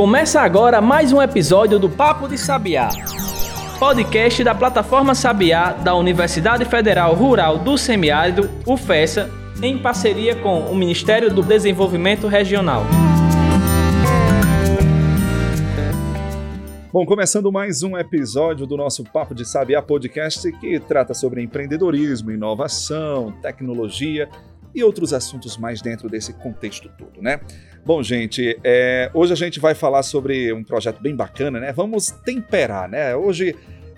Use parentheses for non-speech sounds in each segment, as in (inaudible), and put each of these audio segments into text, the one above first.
Começa agora mais um episódio do Papo de Sabiá, podcast da plataforma Sabiá da Universidade Federal Rural do Semiárido, UFESA, em parceria com o Ministério do Desenvolvimento Regional. Bom, começando mais um episódio do nosso Papo de Sabiá podcast que trata sobre empreendedorismo, inovação, tecnologia e outros assuntos mais dentro desse contexto todo, né? Bom, gente, é, hoje a gente vai falar sobre um projeto bem bacana, né? Vamos temperar, né? Hoje,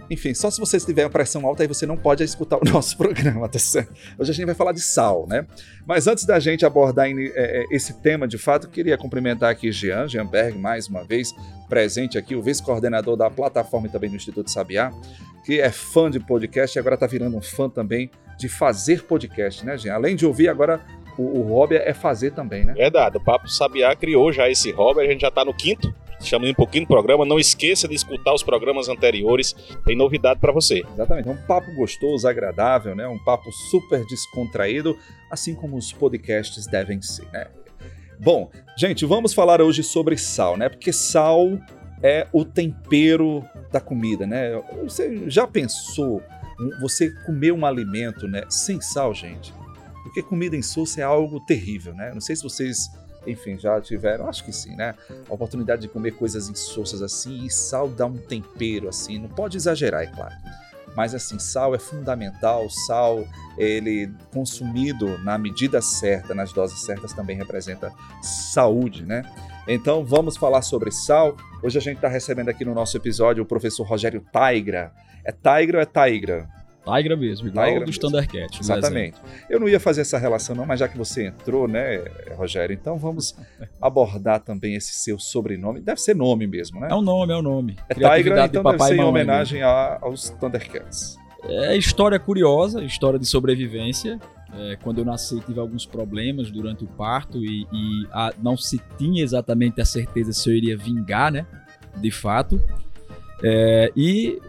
enfim, só se você estiver a pressão alta aí você não pode escutar o (laughs) nosso programa, tá certo? Hoje a gente vai falar de sal, né? Mas antes da gente abordar é, é, esse tema de fato, queria cumprimentar aqui Jean, Jean Berg, mais uma vez, presente aqui, o vice-coordenador da plataforma e também do Instituto Sabiá, que é fã de podcast e agora está virando um fã também de fazer podcast, né, gente? Além de ouvir, agora o, o hobby é fazer também, né? Verdade, o Papo Sabiá criou já esse hobby, a gente já está no quinto, chamando um pouquinho do programa. Não esqueça de escutar os programas anteriores, tem novidade para você. Exatamente, é um papo gostoso, agradável, né? Um papo super descontraído, assim como os podcasts devem ser, né? Bom, gente, vamos falar hoje sobre sal, né? Porque sal é o tempero da comida, né? Você já pensou você comer um alimento, né, sem sal, gente? Porque comida em soça é algo terrível, né? Não sei se vocês, enfim, já tiveram, acho que sim, né? A oportunidade de comer coisas insossas assim e sal dá um tempero assim, não pode exagerar, é claro. Mas assim, sal é fundamental, sal, ele consumido na medida certa, nas doses certas, também representa saúde, né? Então vamos falar sobre sal. Hoje a gente está recebendo aqui no nosso episódio o professor Rogério Taigra. É Taigra ou é Taigra? Tigra mesmo, igual Tigra dos Thundercats. Exatamente. Eu não ia fazer essa relação não, mas já que você entrou, né, Rogério, então vamos (laughs) abordar também esse seu sobrenome. Deve ser nome mesmo, né? É um nome, é um nome. É Tigra, então deve ser em homenagem a, aos Thundercats. É história curiosa, história de sobrevivência. É, quando eu nasci, tive alguns problemas durante o parto e, e a, não se tinha exatamente a certeza se eu iria vingar, né? De fato. É, e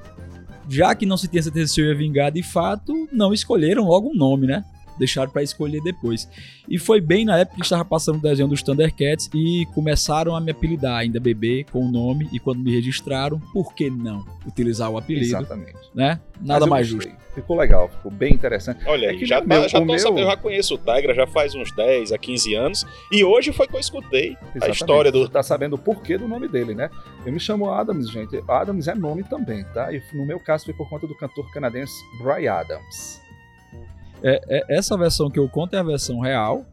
já que não se tinha certeza se eu ia vingar de fato, não escolheram logo um nome, né? Deixaram para escolher depois. E foi bem na época que estava passando o desenho dos Thundercats e começaram a me apelidar, ainda bebê, com o nome. E quando me registraram, por que não utilizar o apelido? Exatamente. Né? Nada mais justo. Ficou legal, ficou bem interessante. Olha aí, é já, meu, já, meu... sabendo, eu já conheço o Tigra já faz uns 10 a 15 anos. E hoje foi que eu escutei Exatamente. a história do. Você tá sabendo o porquê do nome dele, né? Eu me chamo Adams, gente. Adams é nome também, tá? E no meu caso foi por conta do cantor canadense Brian Adams. É, é, essa versão que eu conto é a versão real,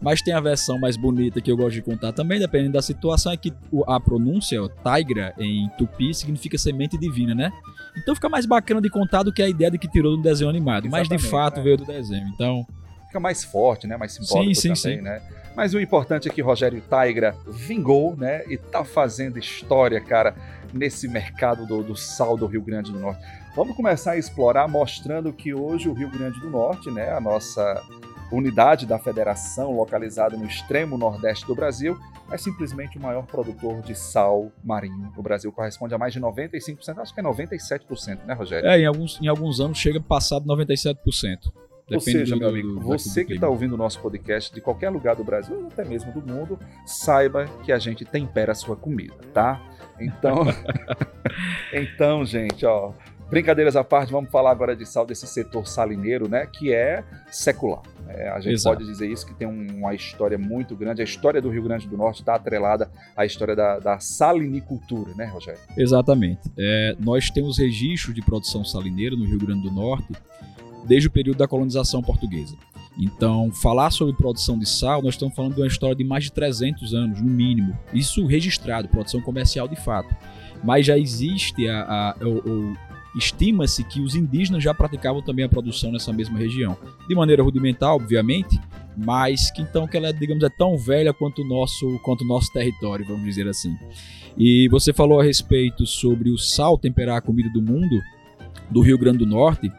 mas tem a versão mais bonita que eu gosto de contar também, dependendo da situação, é que a pronúncia, Tigra, em tupi, significa semente divina, né? Então fica mais bacana de contar do que a ideia de que tirou do desenho animado, Exatamente, mas de fato né? veio do desenho, então... Fica mais forte, né? Mais simbólico sim, sim, também, sim. né? Mas o importante é que Rogério Tigra vingou, né? E tá fazendo história, cara, nesse mercado do, do sal do Rio Grande do Norte. Vamos começar a explorar mostrando que hoje o Rio Grande do Norte, né, a nossa unidade da federação localizada no extremo nordeste do Brasil, é simplesmente o maior produtor de sal marinho do Brasil, corresponde a mais de 95%, acho que é 97%, né, Rogério? É, em alguns, em alguns anos chega de 97%. Ou seja, do, meu amigo, do, você que está ouvindo o nosso podcast de qualquer lugar do Brasil, ou até mesmo do mundo, saiba que a gente tempera a sua comida, tá? Então, (laughs) (laughs) então, gente, ó, Brincadeiras à parte, vamos falar agora de sal desse setor salineiro, né? Que é secular. É, a gente Exato. pode dizer isso, que tem uma história muito grande. A história do Rio Grande do Norte está atrelada à história da, da salinicultura, né, Rogério? Exatamente. É, nós temos registro de produção salineira no Rio Grande do Norte desde o período da colonização portuguesa. Então, falar sobre produção de sal, nós estamos falando de uma história de mais de 300 anos, no mínimo. Isso registrado, produção comercial de fato. Mas já existe a, a, o, Estima-se que os indígenas já praticavam também a produção nessa mesma região, de maneira rudimentar, obviamente, mas que então que ela, digamos, é tão velha quanto o nosso, quanto o nosso território, vamos dizer assim. E você falou a respeito sobre o sal temperar a comida do mundo, do Rio Grande do Norte.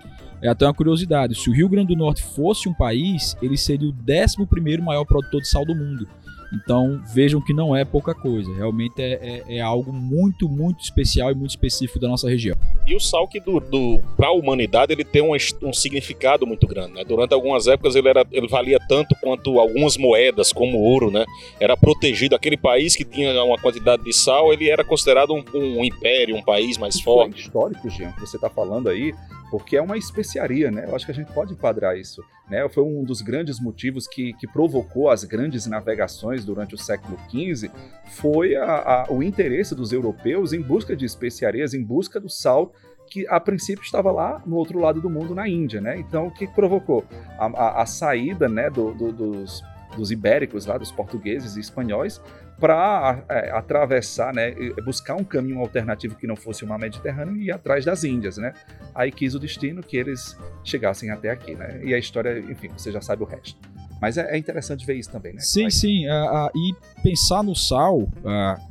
É até uma curiosidade: se o Rio Grande do Norte fosse um país, ele seria o 11 maior produtor de sal do mundo. Então vejam que não é pouca coisa, realmente é, é, é algo muito, muito especial e muito específico da nossa região. E o sal que do, do para a humanidade ele tem um, um significado muito grande. Né? Durante algumas épocas ele, era, ele valia tanto quanto algumas moedas, como ouro, né? Era protegido. Aquele país que tinha uma quantidade de sal, ele era considerado um, um império, um país mais Isso forte. É histórico, Jean, que você está falando aí, porque é uma especiaria, né? Eu acho que a gente pode enquadrar isso. Né? Foi um dos grandes motivos que, que provocou as grandes navegações durante o século XV, foi a, a, o interesse dos europeus em busca de especiarias, em busca do sal que a princípio estava lá no outro lado do mundo, na Índia, né? Então, o que provocou? A, a, a saída né, do, do, dos, dos ibéricos, lá, dos portugueses e espanhóis, para é, atravessar, né, buscar um caminho alternativo que não fosse o mar Mediterrâneo e ir atrás das Índias, né? Aí quis o destino que eles chegassem até aqui, né? E a história, enfim, você já sabe o resto. Mas é, é interessante ver isso também, né? Sim, Aí, sim. Uh, uh, e pensar no sal, uh,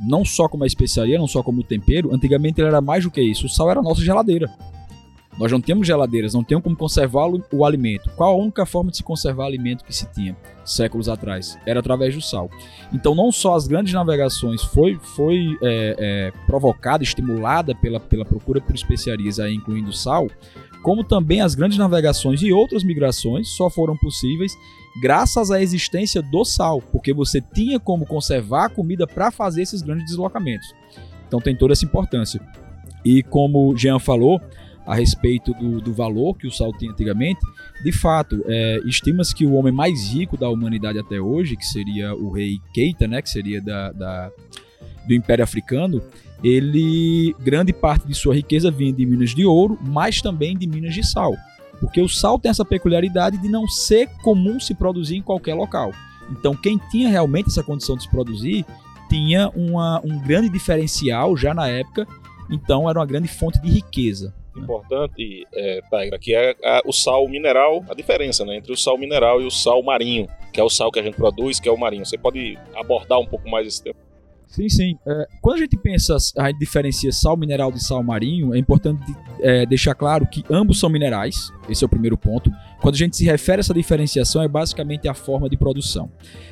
não só como uma especiaria, não só como tempero, antigamente ele era mais do que isso. O sal era a nossa geladeira. Nós não temos geladeiras, não temos como conservar o alimento. Qual a única forma de se conservar alimento que se tinha séculos atrás? Era através do sal. Então, não só as grandes navegações foi, foi é, é, provocada, estimulada pela, pela procura por especiarias, aí, incluindo sal, como também as grandes navegações e outras migrações só foram possíveis graças à existência do sal, porque você tinha como conservar a comida para fazer esses grandes deslocamentos. Então tem toda essa importância. E como Jean falou, a respeito do, do valor que o sal tinha antigamente, de fato, é, estima-se que o homem mais rico da humanidade até hoje, que seria o rei Keita, né, que seria da, da do Império Africano, ele grande parte de sua riqueza vinha de minas de ouro, mas também de minas de sal, porque o sal tem essa peculiaridade de não ser comum se produzir em qualquer local. Então, quem tinha realmente essa condição de se produzir tinha uma, um grande diferencial já na época, então era uma grande fonte de riqueza importante, é, Tigra, que é a, o sal mineral, a diferença né, entre o sal mineral e o sal marinho, que é o sal que a gente produz, que é o marinho. Você pode abordar um pouco mais esse tema? Sim, sim. É, quando a gente pensa, a gente diferencia sal mineral de sal marinho, é importante é, deixar claro que ambos são minerais, esse é o primeiro ponto. Quando a gente se refere a essa diferenciação, é basicamente a forma de produção.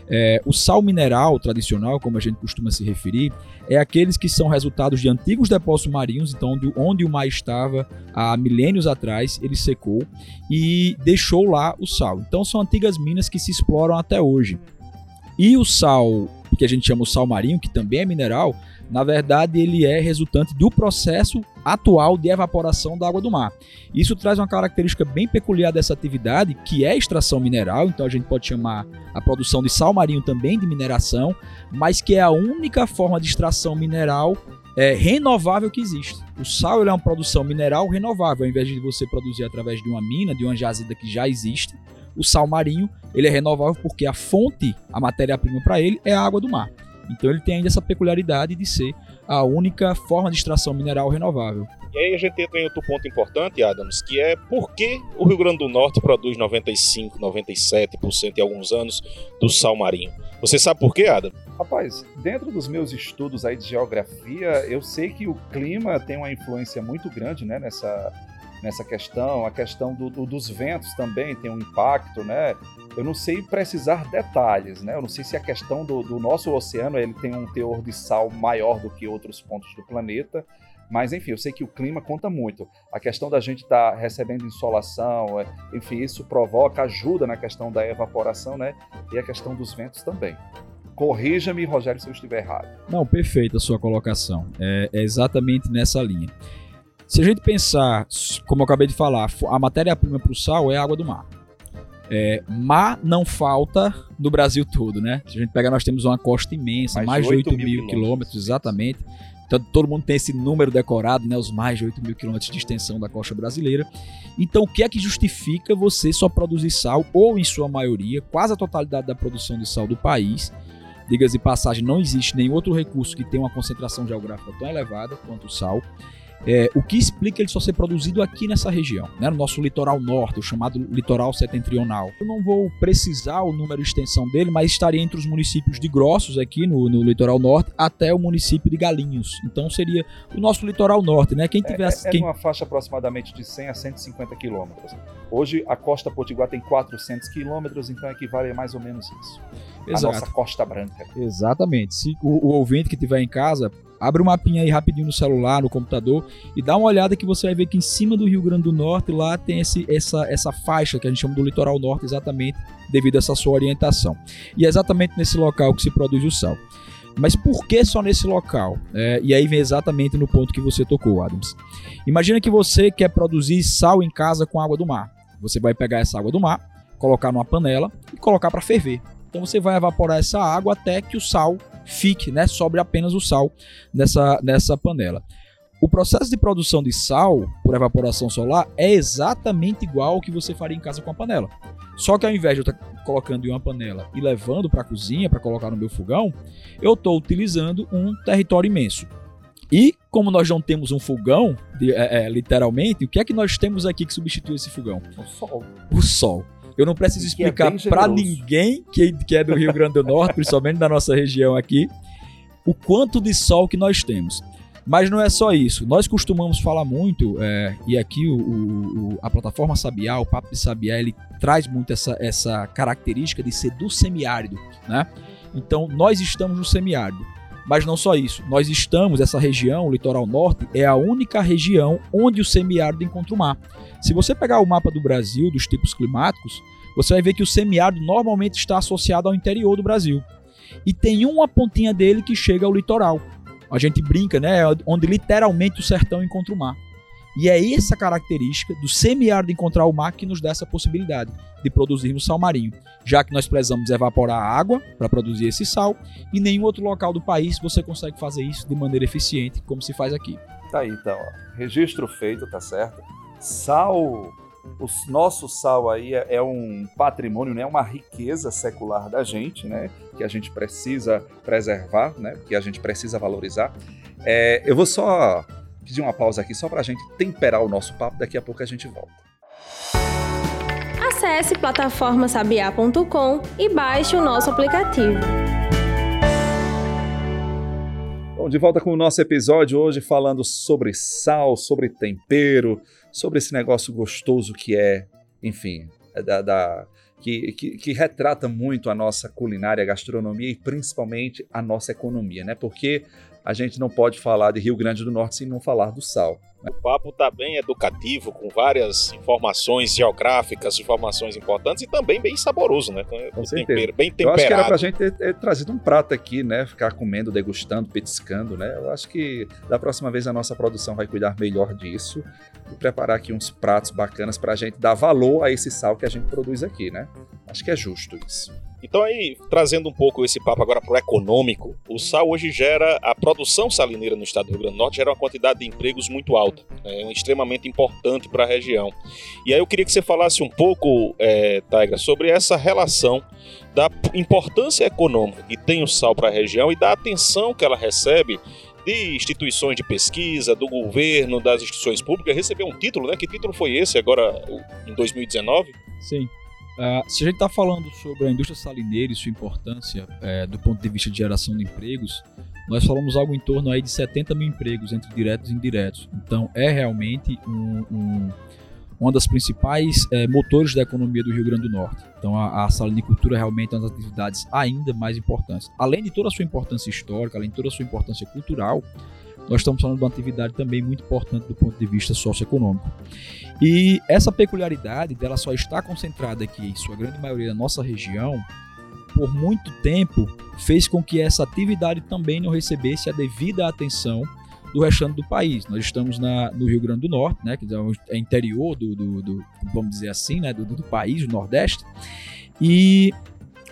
É, o sal mineral tradicional, como a gente costuma se referir, é aqueles que são resultados de antigos depósitos marinhos, então onde, onde o mar estava há milênios atrás, ele secou e deixou lá o sal. Então são antigas minas que se exploram até hoje. E o sal que a gente chama o sal marinho, que também é mineral, na verdade ele é resultante do processo atual de evaporação da água do mar. Isso traz uma característica bem peculiar dessa atividade, que é a extração mineral, então a gente pode chamar a produção de sal marinho também de mineração, mas que é a única forma de extração mineral é, renovável que existe. O sal é uma produção mineral renovável, ao invés de você produzir através de uma mina, de uma jazida que já existe, o sal marinho ele é renovável porque a fonte, a matéria-prima para ele é a água do mar. Então ele tem ainda essa peculiaridade de ser a única forma de extração mineral renovável. E aí a gente entra em outro ponto importante, Adams, que é por que o Rio Grande do Norte produz 95, 97% em alguns anos do sal marinho. Você sabe por quê, Adam? Rapaz, dentro dos meus estudos aí de geografia, eu sei que o clima tem uma influência muito grande né, nessa, nessa questão. A questão do, do, dos ventos também tem um impacto, né? Eu não sei precisar detalhes, né? Eu não sei se a questão do, do nosso oceano ele tem um teor de sal maior do que outros pontos do planeta. Mas, enfim, eu sei que o clima conta muito. A questão da gente estar tá recebendo insolação, é, enfim, isso provoca, ajuda na questão da evaporação, né? E a questão dos ventos também. Corrija-me, Rogério, se eu estiver errado. Não, perfeita a sua colocação. É, é exatamente nessa linha. Se a gente pensar, como eu acabei de falar, a matéria-prima para o sal é a água do mar. É, mar não falta no Brasil todo, né? Se a gente pegar, nós temos uma costa imensa, mais, mais de 8 mil, mil quilômetros, exatamente. Então todo mundo tem esse número decorado, né? Os mais de 8 mil quilômetros de extensão da costa brasileira. Então o que é que justifica você só produzir sal, ou em sua maioria, quase a totalidade da produção de sal do país? Digas de passagem, não existe nenhum outro recurso que tenha uma concentração geográfica tão elevada quanto o sal é, o que explica ele só ser produzido aqui nessa região, né, no nosso litoral norte, o chamado litoral setentrional. Eu não vou precisar o número de extensão dele, mas estaria entre os municípios de Grossos, aqui no, no litoral norte, até o município de Galinhos. Então seria o nosso litoral norte, né? Quem tiver. É, é, quem... uma faixa aproximadamente de 100 a 150 quilômetros. Hoje a costa potiguar tem 400 quilômetros, então equivale a mais ou menos isso. Exato. A nossa Costa Branca. Exatamente. Se o, o ouvinte que tiver em casa Abre o um mapinha aí rapidinho no celular, no computador e dá uma olhada que você vai ver que em cima do Rio Grande do Norte lá tem esse, essa, essa faixa que a gente chama do litoral norte exatamente devido a essa sua orientação. E é exatamente nesse local que se produz o sal. Mas por que só nesse local? É, e aí vem exatamente no ponto que você tocou, Adams. Imagina que você quer produzir sal em casa com água do mar. Você vai pegar essa água do mar, colocar numa panela e colocar para ferver. Então você vai evaporar essa água até que o sal fique, né, sobre apenas o sal nessa, nessa panela. O processo de produção de sal por evaporação solar é exatamente igual ao que você faria em casa com a panela. Só que ao invés de eu estar colocando em uma panela e levando para a cozinha para colocar no meu fogão, eu estou utilizando um território imenso. E como nós não temos um fogão, de, é, é, literalmente, o que é que nós temos aqui que substitui esse fogão? O sol. O sol. Eu não preciso é explicar é para ninguém que, que é do Rio Grande do Norte, principalmente da nossa região aqui, o quanto de sol que nós temos. Mas não é só isso. Nós costumamos falar muito, é, e aqui o, o, a plataforma Sabiá, o Papo de Sabiá, ele traz muito essa, essa característica de ser do semiárido, né? Então, nós estamos no semiárido. Mas não só isso, nós estamos, essa região, o litoral norte, é a única região onde o semiárido encontra o mar. Se você pegar o mapa do Brasil, dos tipos climáticos, você vai ver que o semiárido normalmente está associado ao interior do Brasil. E tem uma pontinha dele que chega ao litoral. A gente brinca, né? Onde literalmente o sertão encontra o mar. E é essa característica do semiárido encontrar o mar que nos dá essa possibilidade de produzirmos sal marinho, já que nós precisamos evaporar a água para produzir esse sal e nenhum outro local do país você consegue fazer isso de maneira eficiente como se faz aqui. Tá aí, então, ó. registro feito, tá certo? Sal o nosso sal aí é, é, um patrimônio, né? uma riqueza secular da gente, né? que a gente precisa preservar, né? que a gente precisa valorizar. É, eu vou só pedir uma pausa aqui só para a gente temperar o nosso papo, daqui a pouco a gente volta. Acesse plataformasabiá.com e baixe o nosso aplicativo. Bom, de volta com o nosso episódio hoje falando sobre sal, sobre tempero, sobre esse negócio gostoso que é, enfim, é da, da que, que, que, retrata muito a nossa culinária, gastronomia e principalmente a nossa economia, né? Porque a gente não pode falar de Rio Grande do Norte sem não falar do sal. O papo está bem educativo, com várias informações geográficas, informações importantes e também bem saboroso, né? Com, com tempero, bem temperado. Eu acho que era pra gente ter, ter, trazido um prato aqui, né? Ficar comendo, degustando, petiscando, né? Eu acho que da próxima vez a nossa produção vai cuidar melhor disso e preparar aqui uns pratos bacanas para a gente dar valor a esse sal que a gente produz aqui, né? Acho que é justo isso. Então aí, trazendo um pouco esse papo agora para o econômico, o sal hoje gera, a produção salineira no estado do Rio Grande do Norte gera uma quantidade de empregos muito alta, né, é extremamente importante para a região. E aí eu queria que você falasse um pouco, é, Taiga, sobre essa relação da importância econômica que tem o sal para a região e da atenção que ela recebe de instituições de pesquisa, do governo, das instituições públicas, recebeu um título, né? Que título foi esse agora em 2019? Sim. Uh, se a gente está falando sobre a indústria salineira e sua importância é, do ponto de vista de geração de empregos, nós falamos algo em torno aí de 70 mil empregos entre diretos e indiretos. Então é realmente um, um, uma das principais é, motores da economia do Rio Grande do Norte. Então a, a salinicultura realmente é uma das atividades ainda mais importantes. Além de toda a sua importância histórica, além de toda a sua importância cultural, nós estamos falando de uma atividade também muito importante do ponto de vista socioeconômico. E essa peculiaridade dela só está concentrada aqui, em sua grande maioria, na nossa região, por muito tempo fez com que essa atividade também não recebesse a devida atenção do restante do país. Nós estamos na, no Rio Grande do Norte, né, que é interior do, do, do vamos dizer assim, né, do, do país, do Nordeste, e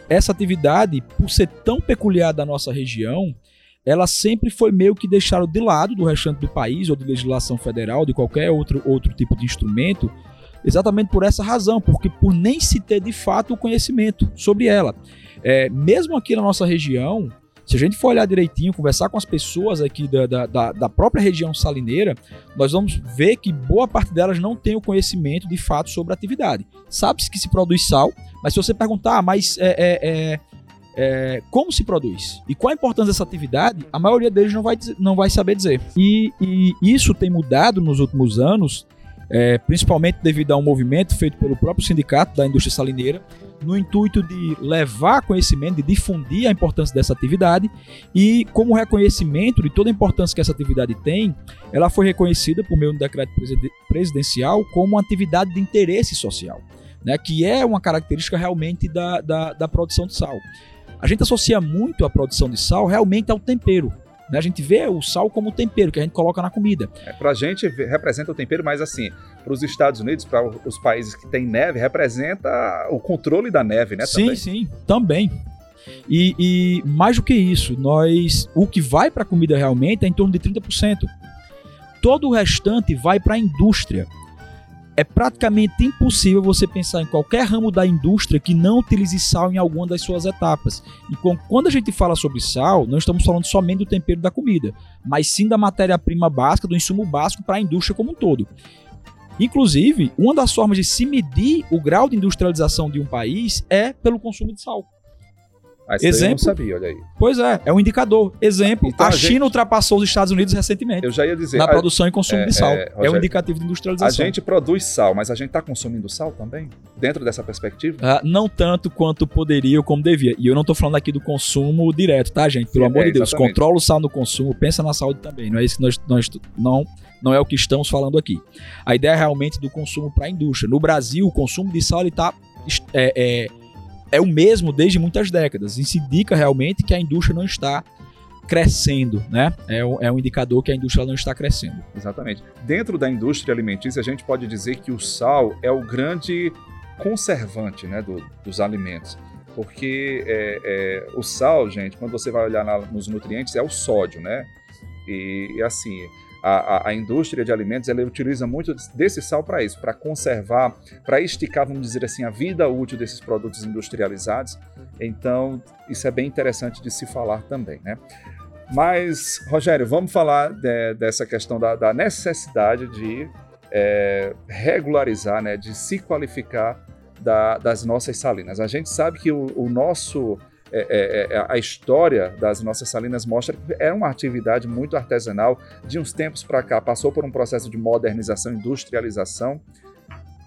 essa atividade, por ser tão peculiar da nossa região, ela sempre foi meio que deixada de lado do restante do país, ou de legislação federal, de qualquer outro, outro tipo de instrumento, exatamente por essa razão, porque por nem se ter de fato o conhecimento sobre ela. É, mesmo aqui na nossa região, se a gente for olhar direitinho, conversar com as pessoas aqui da, da, da, própria região salineira, nós vamos ver que boa parte delas não tem o conhecimento de fato sobre a atividade. Sabe-se que se produz sal, mas se você perguntar, ah, mas é, é, é, é, como se produz e qual a importância dessa atividade, a maioria deles não vai, não vai saber dizer. E, e isso tem mudado nos últimos anos, é, principalmente devido a um movimento feito pelo próprio sindicato da indústria salineira, no intuito de levar conhecimento, de difundir a importância dessa atividade e, como reconhecimento de toda a importância que essa atividade tem, ela foi reconhecida por meio do decreto presidencial como uma atividade de interesse social, né, que é uma característica realmente da, da, da produção de sal. A gente associa muito a produção de sal realmente ao tempero, né? A gente vê o sal como tempero que a gente coloca na comida. É, para a gente representa o tempero, mas assim, para os Estados Unidos, para os países que têm neve, representa o controle da neve, né? Sim, também. sim, também. E, e, mais do que isso, nós o que vai para a comida realmente é em torno de 30%. Todo o restante vai para a indústria é praticamente impossível você pensar em qualquer ramo da indústria que não utilize sal em alguma das suas etapas. E quando a gente fala sobre sal, não estamos falando somente do tempero da comida, mas sim da matéria-prima básica, do insumo básico para a indústria como um todo. Inclusive, uma das formas de se medir o grau de industrialização de um país é pelo consumo de sal. Ah, Exemplo, eu não sabia, olha aí. Pois é, é um indicador. Exemplo, então, a, a China gente... ultrapassou os Estados Unidos recentemente. Eu já ia dizer. Na a... produção e consumo é, de sal. É, Rogério, é, um indicativo de industrialização. A gente produz sal, mas a gente está consumindo sal também? Dentro dessa perspectiva? Ah, não tanto quanto poderia ou como devia. E eu não estou falando aqui do consumo direto, tá, gente? Pelo Sim, amor é, de Deus, exatamente. controla o sal no consumo, pensa na saúde também. Não é isso que nós, nós não não é o que estamos falando aqui. A ideia é realmente do consumo para a indústria. No Brasil, o consumo de sal está é, é, é o mesmo desde muitas décadas. Isso indica realmente que a indústria não está crescendo, né? É um, é um indicador que a indústria não está crescendo. Exatamente. Dentro da indústria alimentícia, a gente pode dizer que o sal é o grande conservante né, do, dos alimentos. Porque é, é, o sal, gente, quando você vai olhar na, nos nutrientes, é o sódio, né? E, e assim, a, a, indústria de alimentos ela utiliza muito desse sal para isso, para conservar, para esticar, vamos dizer assim, a vida útil desses produtos industrializados. Então, isso é bem interessante de se falar também, né? Mas, Rogério, vamos falar de, dessa questão da, da necessidade de é, regularizar, né, de se qualificar da, das nossas salinas. A gente sabe que o, o nosso é, é, é, a história das nossas salinas mostra que é uma atividade muito artesanal. De uns tempos para cá, passou por um processo de modernização, industrialização.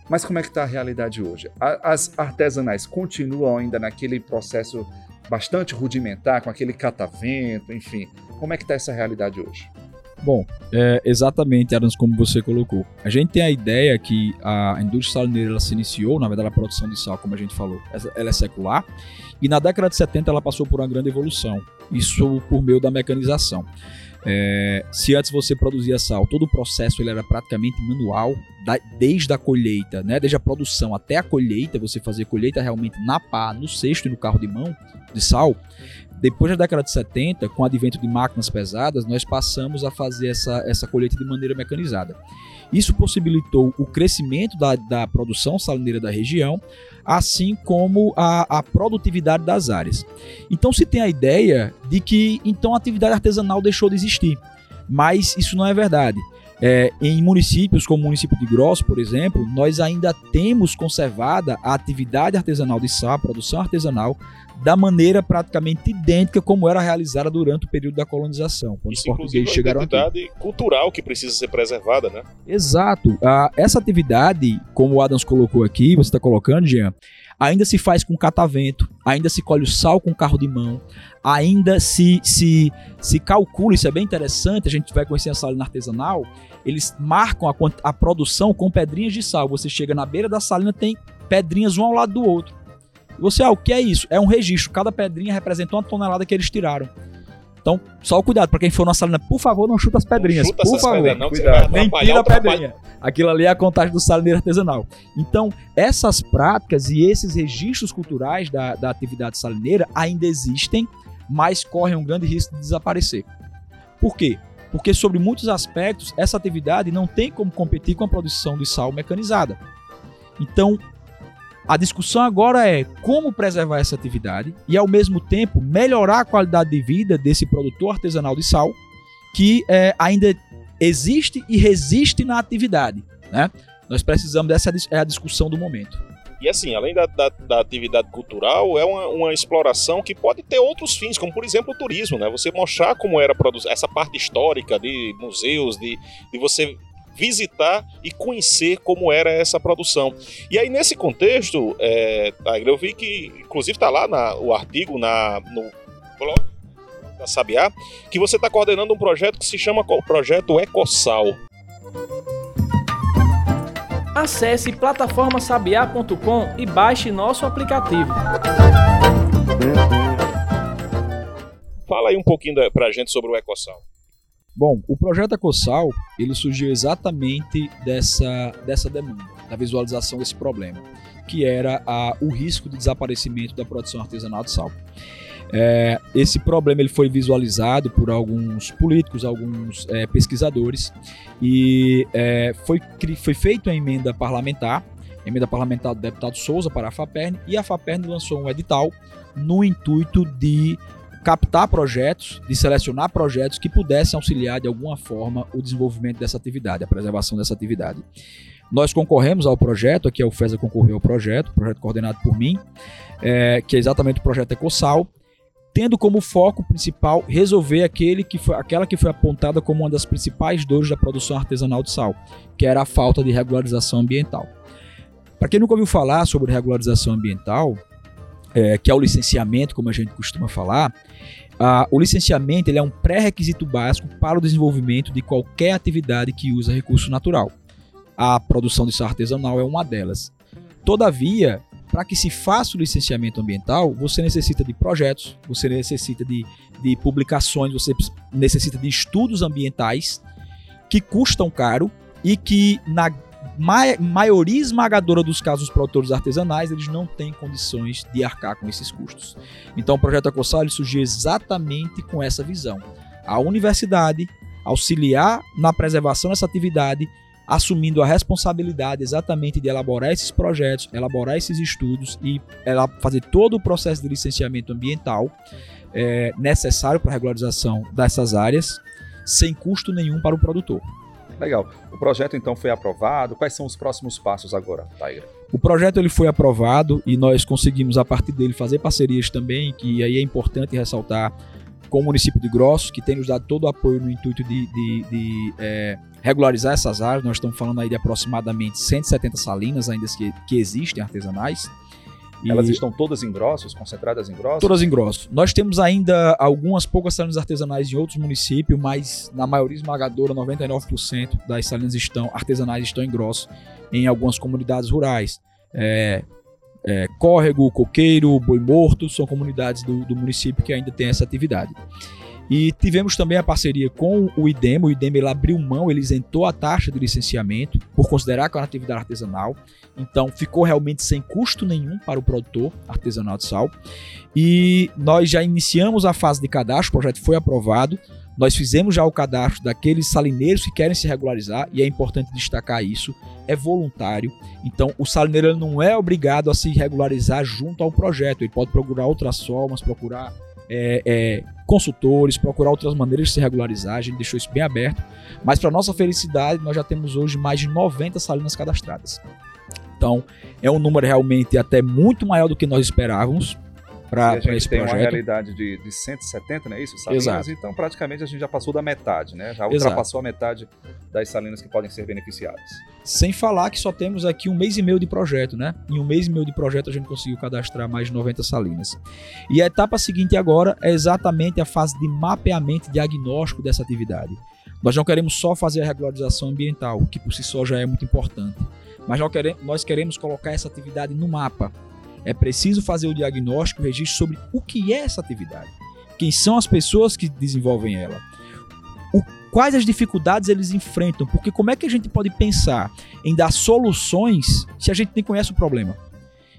Mas como é que está a realidade hoje? As artesanais continuam ainda naquele processo bastante rudimentar, com aquele catavento, enfim. Como é que está essa realidade hoje? Bom, é, exatamente, Adams, como você colocou. A gente tem a ideia que a indústria salineira se iniciou, na verdade, a produção de sal, como a gente falou, ela é secular, e na década de 70 ela passou por uma grande evolução, isso por meio da mecanização. É, se antes você produzia sal, todo o processo ele era praticamente manual, da, desde a colheita, né, desde a produção até a colheita, você fazia colheita realmente na pá, no cesto e no carro de mão de sal. Depois da década de 70, com o advento de máquinas pesadas, nós passamos a fazer essa, essa colheita de maneira mecanizada. Isso possibilitou o crescimento da, da produção salineira da região, assim como a, a, produtividade das áreas. Então se tem a ideia de que então a atividade artesanal deixou de existir, mas isso não é verdade. É, em municípios como o município de Grosso, por exemplo, nós ainda temos conservada a atividade artesanal de sal, a produção artesanal, da maneira praticamente idêntica como era realizada durante o período da colonização, quando Isso, os portugueses chegaram aqui. atividade cultural que precisa ser preservada, né? Exato. Ah, essa atividade, como o Adams colocou aqui, você está colocando, Jean, ainda se faz com catavento, ainda se colhe o sal com carro de mão, ainda se, se, se calcula, isso é bem interessante, a gente vai conhecer a salina artesanal, eles marcam a, a produção com pedrinhas de sal. Você chega na beira da salina, tem pedrinhas um ao lado do outro. Você, ah, o que é isso? É um registro. Cada pedrinha representa uma tonelada que eles tiraram. Então, só o cuidado, para quem for na salina, por favor, não chuta as pedrinhas. chuta por favor, pedras, não, cuidado. Nem tira a pedrinha. Aquilo ali é a contagem do salineiro artesanal. Então, essas práticas e esses registros culturais da, da atividade salineira ainda existem, mas correm um grande risco de desaparecer. Por quê? Porque, sobre muitos aspectos, essa atividade não tem como competir com a produção de sal mecanizada. Então, A discussão agora é como preservar essa atividade e, ao mesmo tempo, melhorar a qualidade de vida desse produtor artesanal de sal que é, ainda existe e resiste na atividade. Né? Nós precisamos dessa é a discussão do momento. E assim, além da, da, da atividade cultural, é uma, uma, exploração que pode ter outros fins, como por exemplo o turismo, né? Você mostrar como era essa parte histórica de museus, de, de você visitar e conhecer como era essa produção. E aí, nesse contexto, é, eu vi que, inclusive, está lá na, o artigo na, no blog da Sabiá, que você está coordenando um projeto que se chama o Projeto Ecosal. Acesse plataformasabiá.com e baixe nosso aplicativo. Fala aí um pouquinho para a gente sobre o Ecosal. Bom, o projeto Ecosal ele surgiu exatamente dessa, dessa demanda, da visualização desse problema, que era a, o risco de desaparecimento da produção artesanal de sal. É, esse problema ele foi visualizado por alguns políticos, alguns é, pesquisadores, e é, foi, foi feita a emenda parlamentar, emenda parlamentar do deputado Souza para a FAPERN, e a FAPERN lançou um edital no intuito de captar projetos, de selecionar projetos que pudessem auxiliar de alguma forma o desenvolvimento dessa atividade, a preservação dessa atividade. Nós concorremos ao projeto, aqui a UFESA concorreu ao projeto, projeto coordenado por mim, é, que é exatamente o projeto Ecosal, tendo como foco principal resolver aquele que foi, aquela que foi apontada como uma das principais dores da produção artesanal de sal, que era a falta de regularização ambiental. Para quem nunca ouviu falar sobre regularização ambiental, é, que é o licenciamento, como a gente costuma falar, a, o licenciamento ele é um pré-requisito básico para o desenvolvimento de qualquer atividade que usa recurso natural. A produção de sal artesanal é uma delas. Todavia, para que se faça o licenciamento ambiental, você necessita de projetos, você necessita de, de publicações, você necessita de estudos ambientais que custam caro e que, na maioria esmagadora dos casos produtores artesanais, eles não têm condições de arcar com esses custos. Então, o projeto Ecossal surgiu exatamente com essa visão. A universidade auxiliar na preservação dessa atividade assumindo a responsabilidade exatamente de elaborar esses projetos, elaborar esses estudos e ela fazer todo o processo de licenciamento ambiental é, necessário para a regularização dessas áreas, sem custo nenhum para o produtor. Legal. O projeto então foi aprovado. Quais são os próximos passos agora, Tiger? O projeto ele foi aprovado e nós conseguimos a partir dele fazer parcerias também, que aí é importante ressaltar com o município de Grossos, que tem nos dado todo o apoio no intuito de, de, de é, regularizar essas áreas. Nós estamos falando aí de aproximadamente 170 salinas ainda que, que existem artesanais. E Elas estão todas em grossos, concentradas em grossos? Todas em grossos. Nós temos ainda algumas poucas salinas artesanais em outros municípios, mas na maioria esmagadora, 99% das salinas estão, artesanais estão em grossos em algumas comunidades rurais. É, é, Córrego, Coqueiro, Boi Morto, são comunidades do, do município que ainda tem essa atividade. E tivemos também a parceria com o IDEM. O IDEM ele abriu mão, ele isentou a taxa de licenciamento por considerar que é uma atividade artesanal. Então ficou realmente sem custo nenhum para o produtor artesanal de sal. E nós já iniciamos a fase de cadastro, o projeto foi aprovado. Nós fizemos já o cadastro daqueles salineiros que querem se regularizar e é importante destacar isso, é voluntário. Então, o salineiro não é obrigado a se regularizar junto ao projeto. Ele pode procurar outras formas, procurar é, é, consultores, procurar outras maneiras de se regularizar. A gente deixou isso bem aberto. Mas, para nossa felicidade, nós já temos hoje mais de 90 salinas cadastradas. Então, é um número realmente até muito maior do que nós esperávamos para esse tem projeto. uma realidade de, de 170, não é isso? Salinas, Exato. então praticamente a gente já passou da metade, né? Já ultrapassou Exato. a metade das salinas que podem ser beneficiadas. Sem falar que só temos aqui um mês e meio de projeto, né? Em um mês e meio de projeto a gente conseguiu cadastrar mais de 90 salinas. E a etapa seguinte agora é exatamente a fase de mapeamento e diagnóstico dessa atividade. Nós não queremos só fazer a regularização ambiental, que por si só já é muito importante, mas nós queremos colocar essa atividade no mapa, é preciso fazer o diagnóstico, o registro sobre o que é essa atividade, quem são as pessoas que desenvolvem ela, o, quais as dificuldades eles enfrentam, porque como é que a gente pode pensar em dar soluções se a gente nem conhece o problema?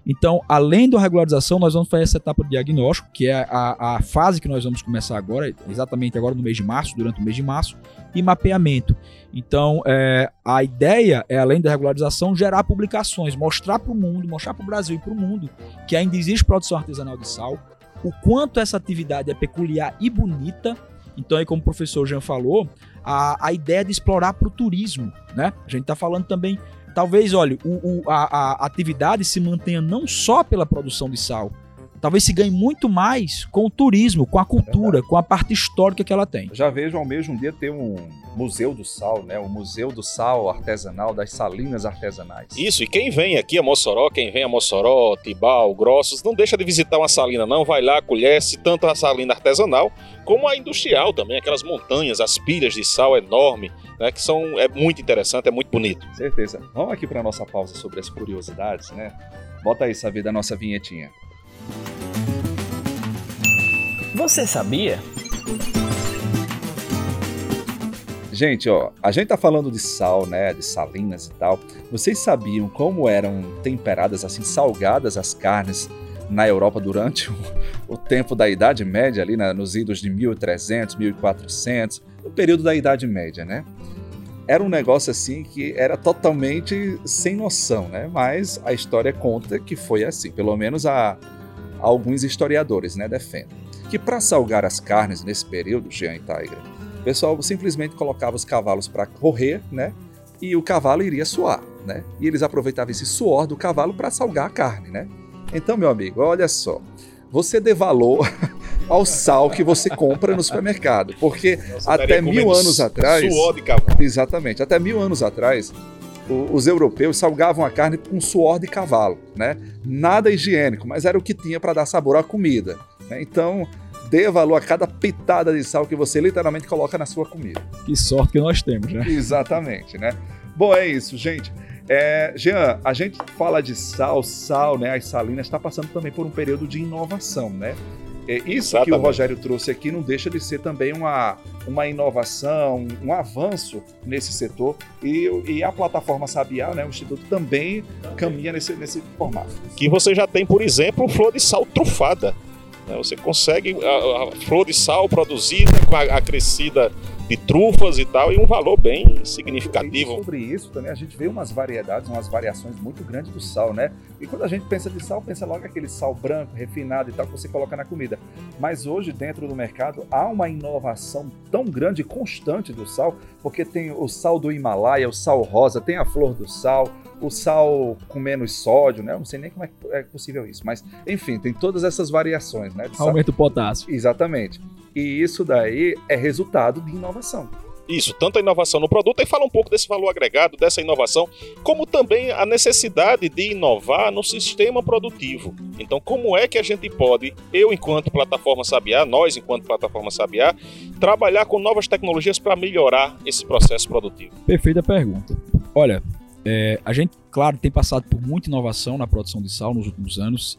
Então, além da regularização, nós vamos fazer essa etapa de diagnóstico, que é a, a fase que nós vamos começar agora, exatamente agora no mês de março, durante o mês de março, e mapeamento. Então, é, a ideia é, além da regularização, gerar publicações, mostrar para o mundo, mostrar para o Brasil e para o mundo que ainda existe produção artesanal de sal, o quanto essa atividade é peculiar e bonita. Então, aí, como o professor Jean falou, a, a ideia de explorar para o turismo. Né? A gente está falando também, talvez, olha, o, o, a, a atividade se mantenha não só pela produção de sal, talvez se ganhe muito mais com o turismo, com a cultura, com a parte histórica que ela tem. Já vejo ao mesmo dia ter um museu do sal, né? O museu do sal artesanal, das salinas artesanais. Isso, e quem vem aqui a Mossoró, quem vem a Mossoró, Tibau, Grossos, não deixa de visitar uma salina não, vai lá, conhece tanto a salina artesanal como a industrial também, aquelas montanhas, as pilhas de sal enorme, né, que são é muito interessante, é muito bonito. Certeza. Vamos aqui para nossa pausa sobre as curiosidades, né? Bota aí, saber da nossa vinhetinha. Você sabia? Gente, ó, a gente tá falando de sal, né, de salinas e tal. Vocês sabiam como eram temperadas, assim, salgadas as carnes na Europa durante o, o tempo da Idade Média, ali nos idos de 1300, 1400, o período da Idade Média, né? Era um negócio assim que era totalmente sem noção, né? Mas a história conta que foi assim, pelo menos a, alguns historiadores, né, defendem. Que para salgar as carnes nesse período, Jean e o pessoal simplesmente colocava os cavalos para correr, né? E o cavalo iria suar, né? E eles aproveitavam esse suor do cavalo para salgar a carne, né? Então, meu amigo, olha só. Você dê valor (laughs) ao sal que você compra no supermercado. Porque Você até mil anos atrás. Suor de cavalo. Exatamente. Até mil anos atrás, os europeus salgavam a carne com suor de cavalo, né? Nada higiênico, mas era o que tinha para dar sabor à comida. né? Então, dê valor a cada pitada de sal que você literalmente coloca na sua comida. Que sorte que nós temos, né? Exatamente, né? Bom, é isso, gente. É, Jean, a gente fala de sal, sal, né? As salinas está passando também por um período de inovação, né? É, isso que o Exatamente. Rogério trouxe aqui não deixa de ser também uma, uma inovação, um avanço nesse setor. E, e a plataforma Sabiá, né? O Instituto também caminha nesse, nesse formato. Que você já tem, por exemplo, flor de sal trufada. né? Você consegue a, a flor de sal produzida com a, a crescida de trufas e tal, e um valor bem E significativo. sobre isso também a gente vê umas variedades, umas variações muito grandes do sal, né? E quando a gente pensa de sal, pensa logo aquele sal branco, refinado e tal que você coloca na comida. Mas hoje dentro do mercado há uma inovação tão grande e constante do sal, porque tem o sal do Himalaia, o sal rosa, tem a flor do sal, o sal com menos sódio, né? Eu não sei nem como é, é possível isso, mas enfim, tem todas essas variações, né? Aumenta o potássio. Exatamente. E isso daí é resultado de inovação. Isso, tanto a inovação no produto, e fala um pouco desse valor agregado, dessa inovação, como também a necessidade de inovar no sistema produtivo. Então, como é que a gente pode, eu enquanto plataforma Sabiá, nós enquanto plataforma Sabiá, trabalhar com novas tecnologias para melhorar esse processo produtivo? Perfeita pergunta. Olha, é, a gente, claro, tem passado por muita inovação na produção de sal nos últimos anos,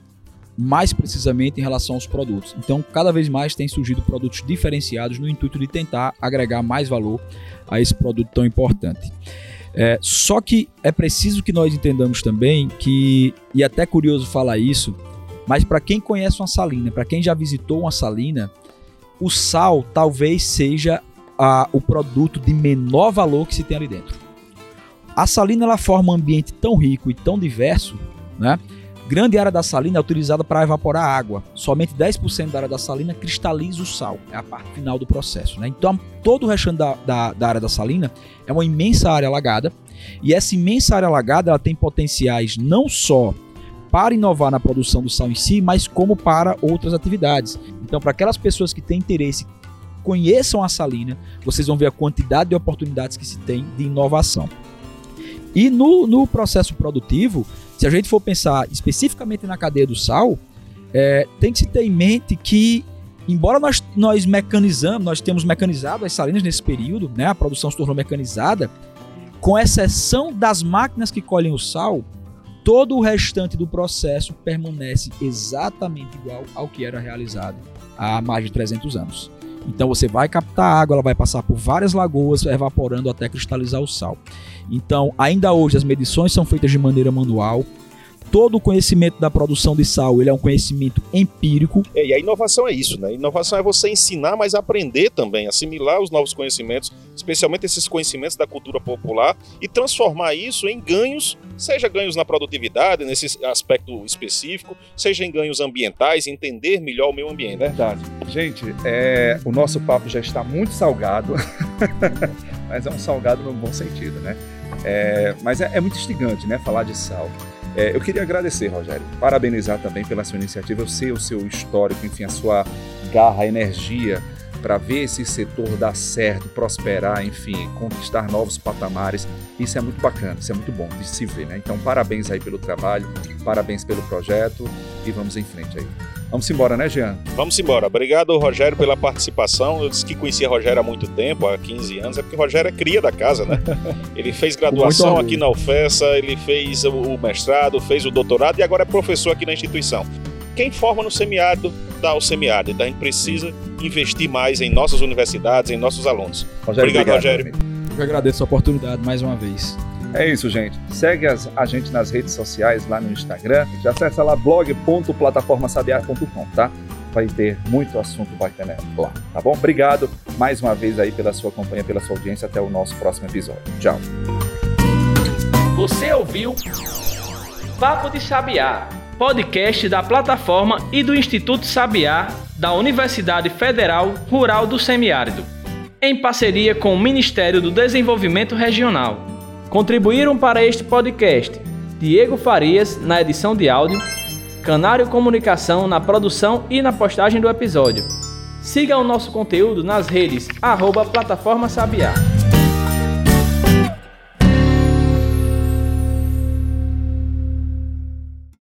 mais precisamente em relação aos produtos. Então, cada vez mais tem surgido produtos diferenciados no intuito de tentar agregar mais valor a esse produto tão importante. É, só que é preciso que nós entendamos também que, e até curioso falar isso, mas para quem conhece uma salina, para quem já visitou uma salina, o sal talvez seja a- o produto de menor valor que se tem ali dentro. A salina ela forma um ambiente tão rico e tão diverso, né? Grande área da salina é utilizada para evaporar água. Somente 10% da área da salina cristaliza o sal. É a parte final do processo. Né? Então, todo o restante da, da, da área da salina é uma imensa área alagada. E essa imensa área alagada ela tem potenciais não só para inovar na produção do sal em si, mas como para outras atividades. Então, para aquelas pessoas que têm interesse, conheçam a salina, vocês vão ver a quantidade de oportunidades que se tem de inovação. E no, no processo produtivo, se a gente for pensar especificamente na cadeia do sal, é, tem que se ter em mente que, embora nós, nós mecanizamos, nós temos mecanizado as salinas nesse período, né, a produção se tornou mecanizada, com exceção das máquinas que colhem o sal, todo o restante do processo permanece exatamente igual ao que era realizado há mais de 300 anos. Então você vai captar água, ela vai passar por várias lagoas, evaporando até cristalizar o sal. Então, ainda hoje as medições são feitas de maneira manual. todo o conhecimento da produção de sal ele é um conhecimento empírico. É, e a inovação é isso, né? Inovação é você ensinar, mas aprender também, assimilar os novos conhecimentos, especialmente esses conhecimentos da cultura popular, e transformar isso em ganhos, seja ganhos na produtividade, nesse aspecto específico, seja em ganhos ambientais, entender melhor o meio ambiente. Verdade. Gente, é, o nosso papo já está muito salgado, (laughs) mas é um salgado no bom sentido, né? É, mas é, é muito instigante, né? Falar de sal. É, eu queria agradecer, Rogério, parabenizar também pela sua iniciativa. Eu sei o seu histórico, enfim, a sua garra, energia para ver esse setor dar certo, prosperar, enfim, conquistar novos patamares. Isso é muito bacana, isso é muito bom de se ver, né? Então, parabéns aí pelo trabalho, parabéns pelo projeto e vamos em frente aí. Vamos embora, né, Jean? Vamos embora. Obrigado, Rogério, pela participação. Eu disse que conhecia Rogério há muito tempo, há 15 anos, é porque Rogério é cria da casa, né? (laughs) Ele fez graduação aqui na UFESA, ele fez o mestrado, fez o doutorado e agora é professor aqui na instituição. Quem forma no semiárido, dá ao semiárido. Então a gente precisa investir mais em nossas universidades, em nossos alunos. Rogério, obrigado, obrigado Rogério. Eu agradeço a oportunidade mais uma vez. É isso, gente. Segue as, a gente nas redes sociais, lá no Instagram. Já acessa lá blog.plataformasabiar.com, tá? Vai ter muito assunto bacana lá, tá bom? Obrigado mais uma vez aí pela sua companhia, pela sua audiência. Até o nosso próximo episódio. Tchau. Você ouviu Papo de Sabiá, podcast da plataforma e do Instituto Sabiá da Universidade Federal Rural do Semiárido, em parceria com o Ministério do Desenvolvimento Regional. Contribuíram para este podcast Diego Farias na edição de áudio, Canário Comunicação na produção e na postagem do episódio. Siga o nosso conteúdo nas redes arroba Plataforma Sabiá.